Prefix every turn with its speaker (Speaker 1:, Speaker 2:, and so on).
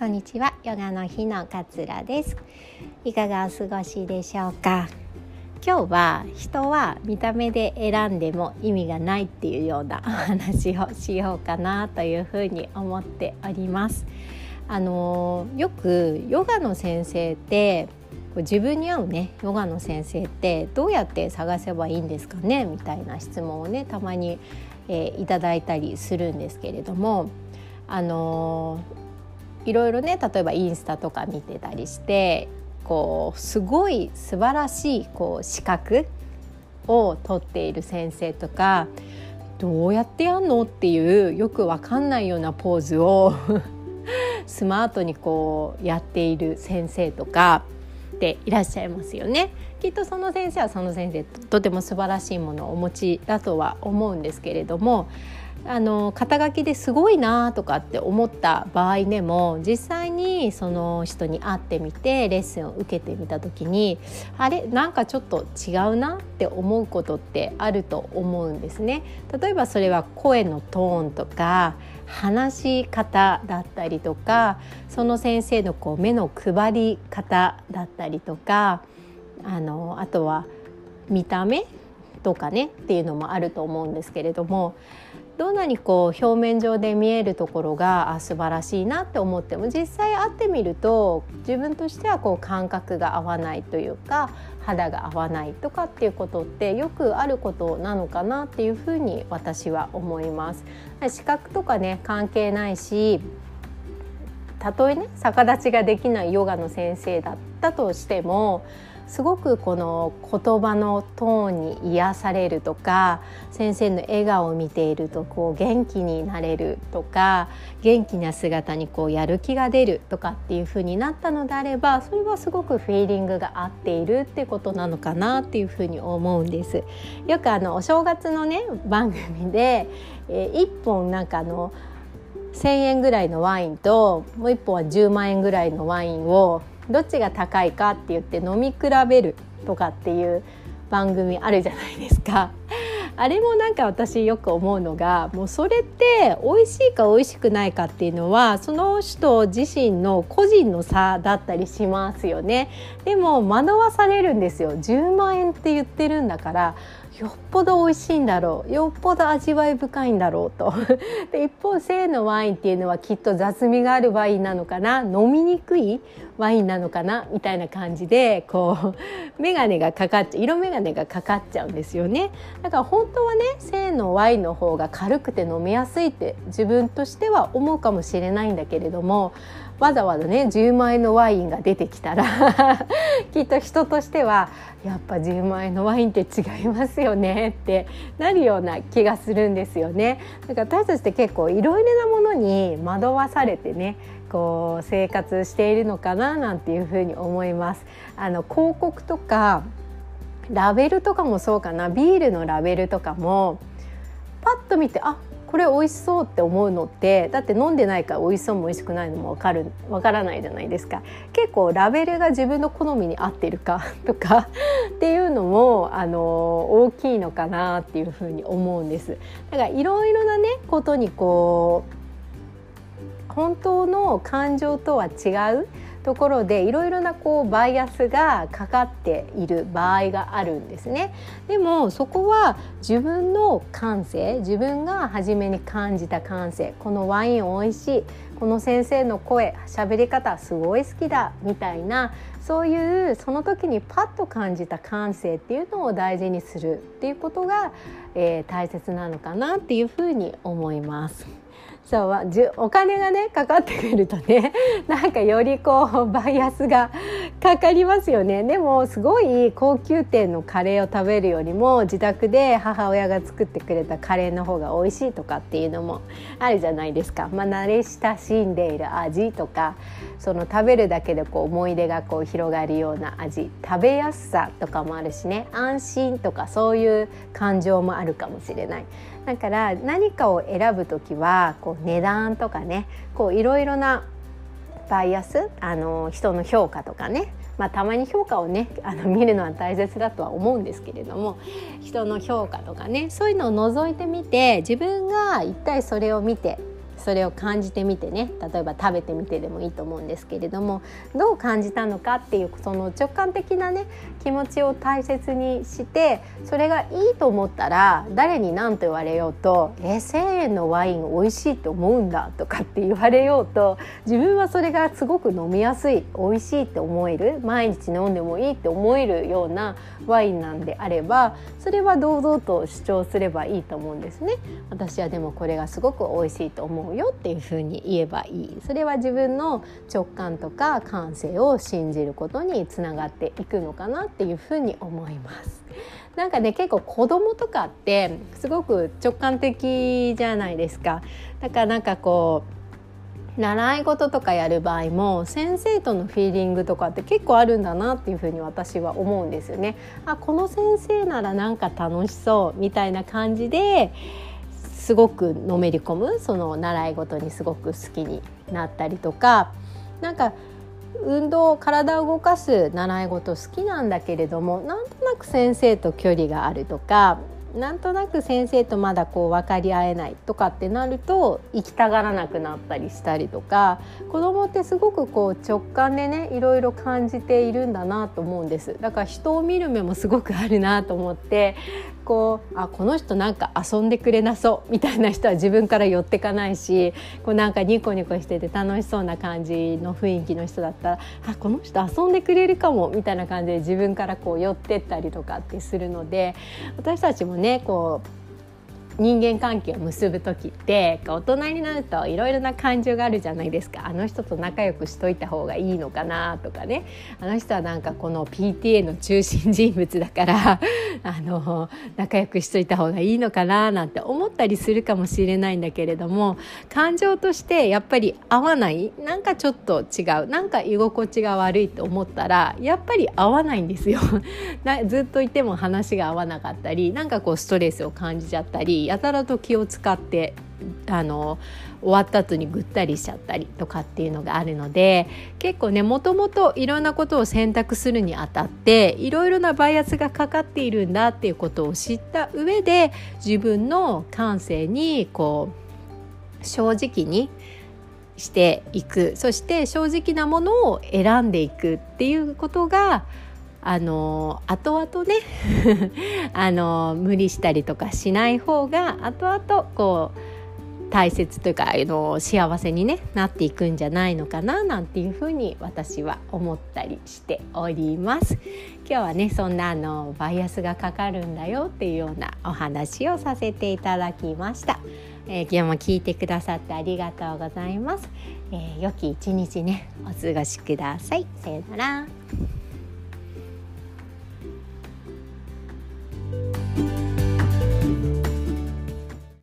Speaker 1: こんにちは。ヨガの日の桂です。いかがお過ごしでしょうか？今日は人は見た目で選んでも意味がないっていうようなお話をしようかなというふうに思っております。あのよくヨガの先生って自分に合うねヨガの先生ってどうやって探せばいいんですかね？みたいな質問をねたまに、えー、いただいたりするんですけれどもあのいろいろね例えばインスタとか見てたりしてこうすごい素晴らしいこう資格を取っている先生とかどうやってやんのっていうよくわかんないようなポーズを スマートにこうやっている先生とかっていらっしゃいますよね。きっとその先生はその先生とても素晴らしいものをお持ちだとは思うんですけれどもあの肩書きですごいなとかって思った場合でも実際にその人に会ってみてレッスンを受けてみた時にあれなんかちょっと違うなって思うことってあると思うんですね。例えばそれは声のトーンとか話し方だったりとかその先生のこう目の配り方だったりとかあのあとは見た目とかねっていうのもあると思うんですけれどもどんなにこう表面上で見えるところが素晴らしいなって思っても実際会ってみると自分としてはこう感覚が合わないというか肌が合わないとかっていうことってよくあることなのかなっていうふうに私は思います。視覚とかね関係ないしたとえね逆立ちができないヨガの先生だったとしてもすごくこの言葉のトーンに癒されるとか先生の笑顔を見ているとこう元気になれるとか元気な姿にこうやる気が出るとかっていう風になったのであればそれはすごくフィーリングが合っているってことなのかなっていう風に思うんです。よくあのお正月のね番組で、えー、1本なんかの1,000円ぐらいのワインともう1本は10万円ぐらいのワインをどっちが高いかって言って飲み比べるとかっていう番組あるじゃないですか。あれもなんか私よく思うのがもうそれって美味しいか美味しくないかっていうのはその人自身の個人の差だったりしますよねでも惑わされるんですよ10万円って言ってるんだからよっぽど美味しいんだろう。よっぽど味わい深いんだろうと。で一方性のワインっていうのはきっと雑味があるワインなのかな。飲みにくいワインなのかなみたいな感じでこう眼鏡がかかっちゃ色眼鏡がかかっちゃうんですよね。だから本当はね性のワインの方が軽くて飲みやすいって自分としては思うかもしれないんだけれどもわざわざね10万円のワインが出てきたら きっと人としてはやっぱ10万円のワインって違いますよねってなるような気がするんですよね。だから私たちって結構いろいろなものに惑わされてねこう生活しているのかななんていうふうに思います。あの広告とかラベルとかもそうかなビールのラベルとかもパッと見てあこれ美味しそうって思うのってだって飲んでないから美味しそうも美味しくないのも分かる分からないじゃないですか。結構ラベルが自分の好みに合ってるか とかっていうのもあの大きいのかなっていうふうに思うんです。だからいろろなねことにこう本当の感情とは違うところでいろいろなこうバイアスがかかっている場合があるんですねでもそこは自分の感性自分が初めに感じた感性このワインおいしいこの先生の声喋り方すごい好きだみたいなそういうその時にパッと感じた感性っていうのを大事にするっていうことが、えー、大切なのかなっていうふうに思います。そうじゅお金がねかかってくるとね なんかよりこうバイアスがかかりますよね。でもすごい高級店のカレーを食べるよりも自宅で母親が作ってくれたカレーの方が美味しいとかっていうのもあるじゃないですか、まあ、慣れ親しんでいる味とかその食べるだけでこう思い出がこう広がるような味。食べやすさとかもあるしね。安心とかそういう感情もあるかもしれない。だから何かを選ぶ時はこう値段とかねいろいろなバイアスあの人の評価とかね。まあ、たまに評価をねあの見るのは大切だとは思うんですけれども人の評価とかねそういうのを覗いてみて自分が一体それを見てそれを感じてみてね例えば食べてみてでもいいと思うんですけれどもどう感じたのかっていうその直感的なね気持ちを大切にしてそれがいいと思ったら誰に何と言われようと「え1,000円のワイン美味しいって思うんだ」とかって言われようと自分はそれがすごく飲みやすい美味しいって思える毎日飲んでもいいって思えるようなワインなんであればそれは堂々と主張すればいいと思うんですね。私はでもこれがすごく美味しいと思うよっていうふうに言えばいいそれは自分の直感とか感性を信じることにつながっていくのかなっていうふうに思います。なんかね結構子供とかってすごく直感的じゃないですか。だからなんかこう習い事とかやる場合も先生とのフィーリングとかって結構あるんだなっていうふうに私は思うんですよね。あこの先生ならなんか楽しそうみたいな感じですごくのめり込むその習い事にすごく好きになったりとかなんか運動体を動かす習い事好きなんだけれどもなんとなく先生と距離があるとかなんとなく先生とまだこう分かり合えないとかってなると行きたがらなくなったりしたりとか子供ってすごくこう直感でねいろいろ感じているんだなと思うんです。だから人を見る目もすごくあるなと思ってこうあこの人なんか遊んでくれなそうみたいな人は自分から寄ってかないしこうなんかニコニコしてて楽しそうな感じの雰囲気の人だったらあこの人遊んでくれるかもみたいな感じで自分からこう寄ってったりとかってするので私たちもねこう人間関係を結ぶ時って大人になるといろいろな感情があるじゃないですか。あの人と仲良くしといた方がいいのかなとかね。あの人はなんかこの PTA の中心人物だから あの仲良くしといた方がいいのかななんて思ったりするかもしれないんだけれども感情としてやっぱり合わない。なんかちょっと違う。なんか居心地が悪いと思ったらやっぱり合わないんですよ。ずっといても話が合わなかったりなんかこうストレスを感じちゃったりやたらと気を使ってあの終わった後にぐったりしちゃったりとかっていうのがあるので結構ねもともといろんなことを選択するにあたっていろいろなバイアスがかかっているんだっていうことを知った上で自分の感性にこう正直にしていく。そして正直なものを選んでいくっていうことがあの後々ね あの無理したりとかしない方が後々こう大切というかあの幸せに、ね、なっていくんじゃないのかななんていうふうに私は思ったりしております。今日はねそんなあのバイアスがかかるんだよっていうようなお話をさせていただきました。えー、今日も聞いてくださってありがとうございます。えー、良き一日ねお過ごしください。さよなら。